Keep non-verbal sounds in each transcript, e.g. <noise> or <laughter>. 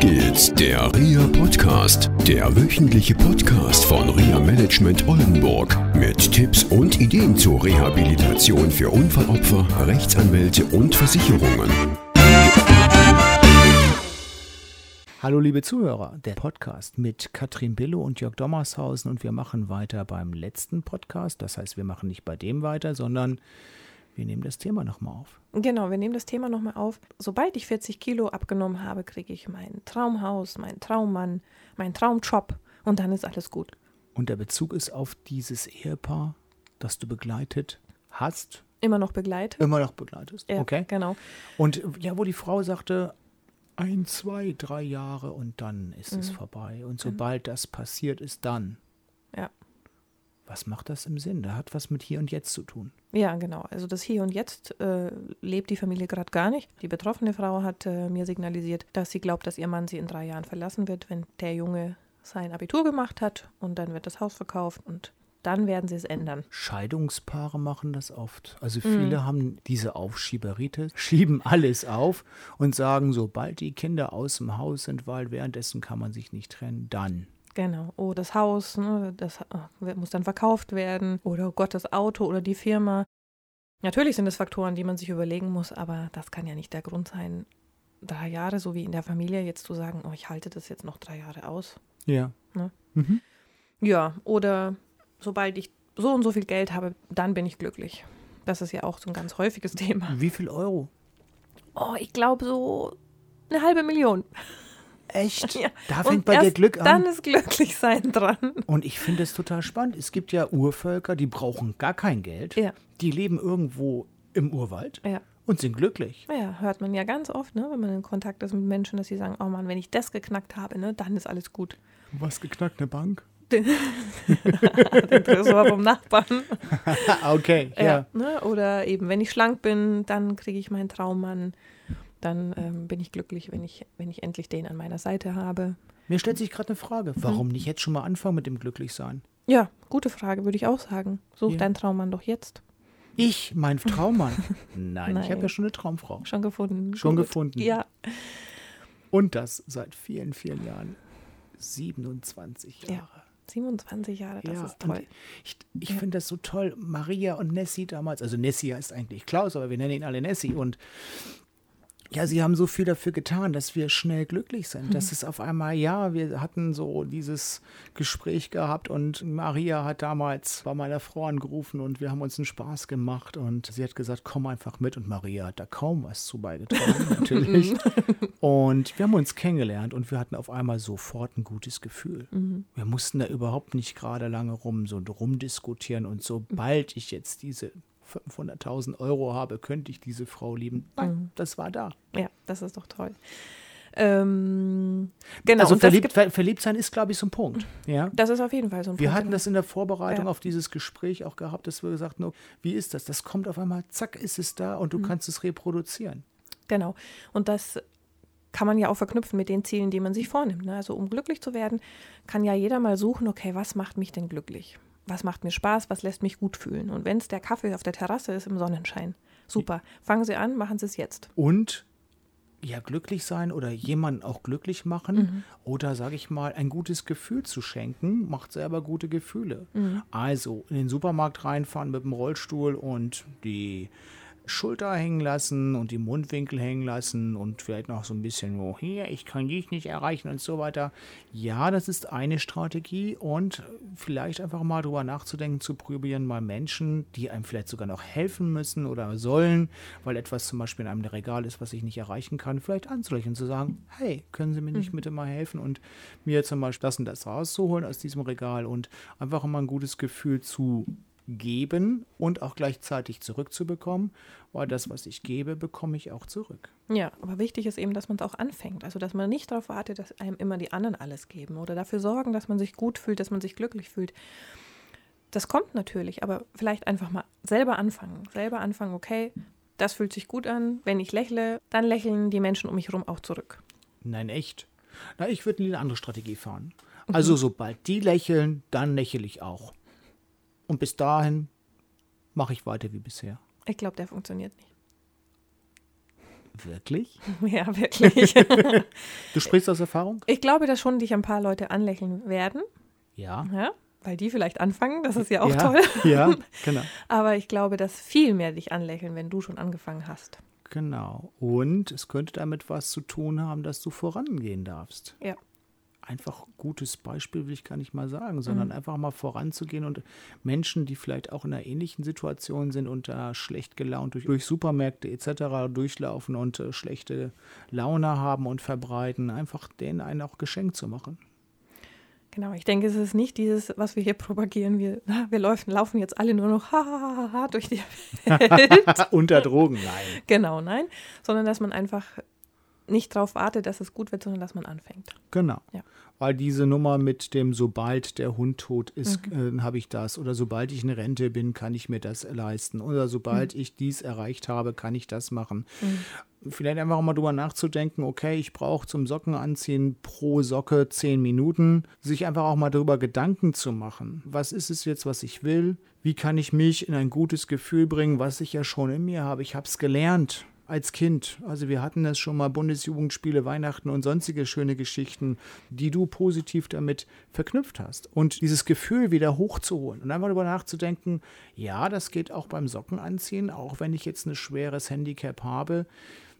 geht's, der RIA Podcast, der wöchentliche Podcast von RIA Management Oldenburg mit Tipps und Ideen zur Rehabilitation für Unfallopfer, Rechtsanwälte und Versicherungen. Hallo liebe Zuhörer, der Podcast mit Katrin Billow und Jörg Dommershausen und wir machen weiter beim letzten Podcast. Das heißt, wir machen nicht bei dem weiter, sondern wir nehmen das Thema nochmal auf. Genau, wir nehmen das Thema nochmal auf. Sobald ich 40 Kilo abgenommen habe, kriege ich mein Traumhaus, mein Traummann, mein Traumjob und dann ist alles gut. Und der Bezug ist auf dieses Ehepaar, das du begleitet hast. Immer noch begleitet. Immer noch begleitest. Ja, okay. Genau. Und ja, wo die Frau sagte, ein, zwei, drei Jahre und dann ist es Mhm. vorbei. Und sobald das passiert ist, dann. Ja. Was macht das im Sinn? Da hat was mit hier und jetzt zu tun. Ja, genau. Also das Hier und Jetzt äh, lebt die Familie gerade gar nicht. Die betroffene Frau hat äh, mir signalisiert, dass sie glaubt, dass ihr Mann sie in drei Jahren verlassen wird, wenn der Junge sein Abitur gemacht hat und dann wird das Haus verkauft und dann werden sie es ändern. Scheidungspaare machen das oft. Also Mhm. viele haben diese Aufschieberitis, <laughs> schieben alles auf und sagen, sobald die Kinder aus dem Haus sind, weil währenddessen kann man sich nicht trennen, dann. Genau. Oh, das Haus, ne, das äh, muss dann verkauft werden. Oder oh Gott, das Auto oder die Firma. Natürlich sind es Faktoren, die man sich überlegen muss, aber das kann ja nicht der Grund sein, drei Jahre, so wie in der Familie, jetzt zu sagen, oh, ich halte das jetzt noch drei Jahre aus. Ja. Ne? Mhm. Ja, oder sobald ich so und so viel Geld habe, dann bin ich glücklich. Das ist ja auch so ein ganz häufiges Thema. Wie viel Euro? Oh, ich glaube so eine halbe Million. Echt? <laughs> Ja. Da Und fängt bei dir Glück an. Dann ist Glücklichsein dran. Und ich finde es total spannend. Es gibt ja Urvölker, die brauchen gar kein Geld. Ja. Die leben irgendwo im Urwald Ja. und sind glücklich. Ja, hört man ja ganz oft, ne, wenn man in Kontakt ist mit Menschen, dass sie sagen, oh Mann, wenn ich das geknackt habe, ne, dann ist alles gut. Was geknackt, eine Bank? Den, <laughs> den Tresor vom Nachbarn. <laughs> okay, ja. Ja. ne, oder eben, wenn ich schlank bin, dann kriege ich meinen Traummann. Dann ähm, bin ich glücklich, wenn ich, wenn ich endlich den an meiner Seite habe. Mir stellt sich gerade eine Frage. Mhm. Warum nicht jetzt schon mal anfangen mit dem Glücklichsein? Ja, gute Frage, würde ich auch sagen. Such Ja. deinen Traummann doch jetzt. Ich, mein Traummann? <laughs> Nein, ich habe Nein. ja schon eine Traumfrau. Schon gefunden. Schon Gut. gefunden. Ja. Und das seit vielen, vielen Jahren. 27 Ja, Jahre. 27 Jahre, das Ja, ist toll. ich, ich Ja. finde das so toll. Maria und Nessie damals, also Nessie heißt eigentlich Klaus, aber wir nennen ihn alle Nessie. Und ja, sie haben so viel dafür getan, dass wir schnell glücklich sind. Mhm. Das ist auf einmal, ja, wir hatten so dieses Gespräch gehabt und Maria hat damals bei meiner Frau angerufen und wir haben uns einen Spaß gemacht und sie hat gesagt, komm einfach mit und Maria hat da kaum was zu beigetragen, <laughs> natürlich. Und wir haben uns kennengelernt und wir hatten auf einmal sofort ein gutes Gefühl. Mhm. Wir mussten da überhaupt nicht gerade lange rum so rumdiskutieren und sobald ich jetzt diese 500.000 Euro habe, könnte ich diese Frau lieben. Nein, Mhm. das war da. Ja, das ist doch toll. Ähm, genau, also verliebt, ver, verliebt sein ist, glaube ich, so ein Punkt. Ja. das ist auf jeden Fall so ein Wir Punkt. hatten das in der Vorbereitung Ja. auf dieses Gespräch auch gehabt, dass wir gesagt haben, wie ist das? Das kommt auf einmal, zack, ist es da und du Mhm. kannst es reproduzieren. Genau. Und das kann man ja auch verknüpfen mit den Zielen, die man sich vornimmt. Ne? Also um glücklich zu werden, kann ja jeder mal suchen, okay, was macht mich denn glücklich? Was macht mir Spaß? Was lässt mich gut fühlen? Und wenn es der Kaffee auf der Terrasse ist im Sonnenschein, super. Fangen Sie an, machen Sie es jetzt. Und ja, glücklich sein oder jemanden auch glücklich machen Mhm. oder, sage ich mal, ein gutes Gefühl zu schenken, macht selber gute Gefühle. Mhm. Also in den Supermarkt reinfahren mit dem Rollstuhl und die Schulter hängen lassen und die Mundwinkel hängen lassen und vielleicht noch so ein bisschen, oh, hier, ich kann dich nicht erreichen und so weiter. Ja, das ist eine Strategie und vielleicht einfach mal drüber nachzudenken, zu probieren, mal Menschen, die einem vielleicht sogar noch helfen müssen oder sollen, weil etwas zum Beispiel in einem Regal ist, was ich nicht erreichen kann, vielleicht anzulächeln, zu sagen, hey, können Sie mir nicht bitte mal helfen und mir zum Beispiel das und das rauszuholen aus diesem Regal und einfach mal ein gutes Gefühl zu geben und auch gleichzeitig zurückzubekommen, weil das, was ich gebe, bekomme ich auch zurück. Ja, aber wichtig ist eben, dass man es auch anfängt. Also, dass man nicht darauf wartet, dass einem immer die anderen alles geben oder dafür sorgen, dass man sich gut fühlt, dass man sich glücklich fühlt. Das kommt natürlich, aber vielleicht einfach mal selber anfangen. Selber anfangen, okay, das fühlt sich gut an. Wenn ich lächle, dann lächeln die Menschen um mich herum auch zurück. Nein, echt. Na, ich würde eine andere Strategie fahren. Also, sobald die lächeln, dann lächle ich auch. Und bis dahin mache ich weiter wie bisher. Ich glaube, der funktioniert nicht. Wirklich? <laughs> Ja, wirklich. <laughs> Du sprichst aus Erfahrung? ich glaube, dass schon dich ein paar Leute anlächeln werden, Ja. ja? weil die vielleicht anfangen. Das ist ja auch ja, toll. Ja, <laughs> genau. Aber ich glaube, dass viel mehr dich anlächeln, wenn du schon angefangen hast. Genau. Und es könnte damit was zu tun haben, dass du vorangehen darfst. Ja. Einfach gutes Beispiel will ich gar nicht mal sagen, sondern einfach mal voranzugehen und Menschen, die vielleicht auch in einer ähnlichen Situation sind und da schlecht gelaunt durch, durch Supermärkte etc. durchlaufen und äh, schlechte Laune haben und verbreiten, einfach denen einen auch Geschenk zu machen. Genau, ich denke, es ist nicht dieses, was wir hier propagieren. Wir, <laughs> wir laufen, laufen jetzt alle nur noch ha, ha, ha, ha durch die <laughs> Welt. Unter Drogen, nein. genau, nein. Sondern dass man einfach nicht darauf wartet, dass es gut wird, sondern dass man anfängt. Genau. Ja. Weil diese Nummer mit dem, sobald der Hund tot ist, Mhm. äh, habe ich das. Oder sobald ich in Rente bin, kann ich mir das leisten. Oder sobald Mhm. ich dies erreicht habe, kann ich das machen. Vielleicht einfach mal drüber nachzudenken, okay, ich brauche zum Socken anziehen pro Socke zehn Minuten. Sich einfach auch mal darüber Gedanken zu machen. Was ist es jetzt, was ich will? Wie kann ich mich in ein gutes Gefühl bringen, was ich ja schon in mir habe? Ich habe es gelernt als Kind. Also wir hatten das schon mal Bundesjugendspiele, Weihnachten und sonstige schöne Geschichten, die du positiv damit verknüpft hast. Und dieses Gefühl wieder hochzuholen und einfach darüber nachzudenken, ja, das geht auch beim Socken anziehen, auch wenn ich jetzt ein schweres Handicap habe,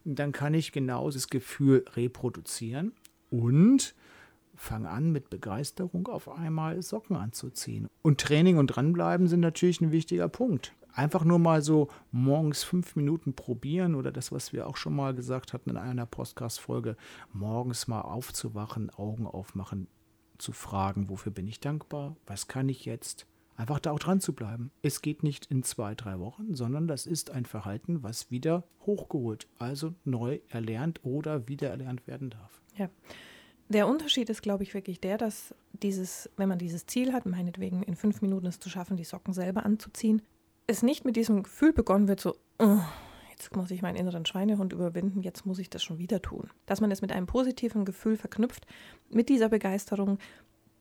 dann kann ich genau das Gefühl reproduzieren und fang an mit Begeisterung auf einmal Socken anzuziehen. Und Training und dranbleiben sind natürlich ein wichtiger Punkt. Einfach nur mal so morgens fünf Minuten probieren oder das, was wir auch schon mal gesagt hatten in einer Podcast-Folge, morgens mal aufzuwachen, Augen aufmachen, zu fragen, wofür bin ich dankbar, was kann ich jetzt, einfach da auch dran zu bleiben. Es geht nicht in zwei, drei Wochen, sondern das ist ein Verhalten, was wieder hochgeholt, also neu erlernt oder wieder erlernt werden darf. Ja. Der Unterschied ist, glaube ich, wirklich der, dass dieses, wenn man dieses Ziel hat, meinetwegen in fünf Minuten es zu schaffen, die Socken selber anzuziehen, es nicht mit diesem Gefühl begonnen wird, so, "Oh, jetzt muss ich meinen inneren Schweinehund überwinden, jetzt muss ich das schon wieder tun. Dass man es mit einem positiven Gefühl verknüpft, mit dieser Begeisterung,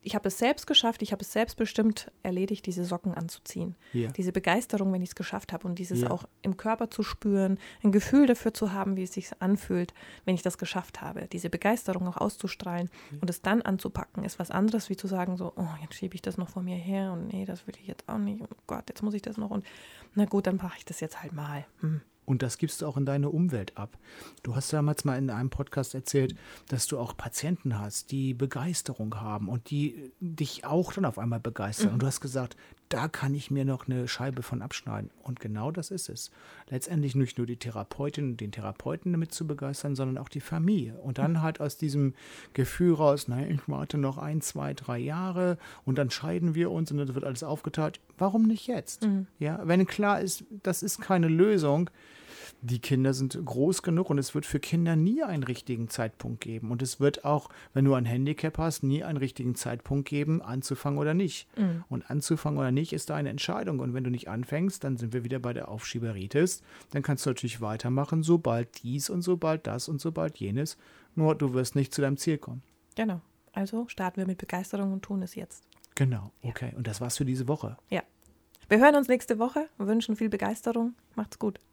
ich habe es selbst geschafft, ich habe es selbstbestimmt erledigt, diese Socken anzuziehen. Ja. Diese Begeisterung, wenn ich es geschafft habe und dieses Ja. auch im Körper zu spüren, ein Gefühl dafür zu haben, wie es sich anfühlt, wenn ich das geschafft habe. Diese Begeisterung auch auszustrahlen und es dann anzupacken, ist was anderes, wie zu sagen, so, oh, jetzt schiebe ich das noch vor mir her und nee, das will ich jetzt auch nicht. Und Gott, jetzt muss ich das noch und na gut, dann mache ich das jetzt halt mal. Hm. Und das gibst du auch in deine Umwelt ab. Du hast damals mal in einem Podcast erzählt, dass du auch Patienten hast, die Begeisterung haben und die dich auch dann auf einmal begeistern. Und du hast gesagt, da kann ich mir noch eine Scheibe von abschneiden. Und genau das ist es. Letztendlich nicht nur die Therapeutin und den Therapeuten damit zu begeistern, sondern auch die Familie. Und dann halt aus diesem Gefühl raus, nein, ich warte noch ein, zwei, drei Jahre und dann scheiden wir uns und dann wird alles aufgeteilt. Warum nicht jetzt? Ja, wenn klar ist, das ist keine Lösung, die Kinder sind groß genug und es wird für Kinder nie einen richtigen Zeitpunkt geben. Und es wird auch, wenn du ein Handicap hast, nie einen richtigen Zeitpunkt geben, anzufangen oder nicht. Und anzufangen oder nicht ist deine Entscheidung. Und wenn du nicht anfängst, dann sind wir wieder bei der Aufschieberitis. Dann kannst du natürlich weitermachen, sobald dies und sobald das und sobald jenes. Nur du wirst nicht zu deinem Ziel kommen. Genau. Also starten wir mit Begeisterung und tun es jetzt. Genau, okay. Und das war's für diese Woche. Ja. Wir hören uns nächste Woche, wünschen viel Begeisterung. Macht's gut.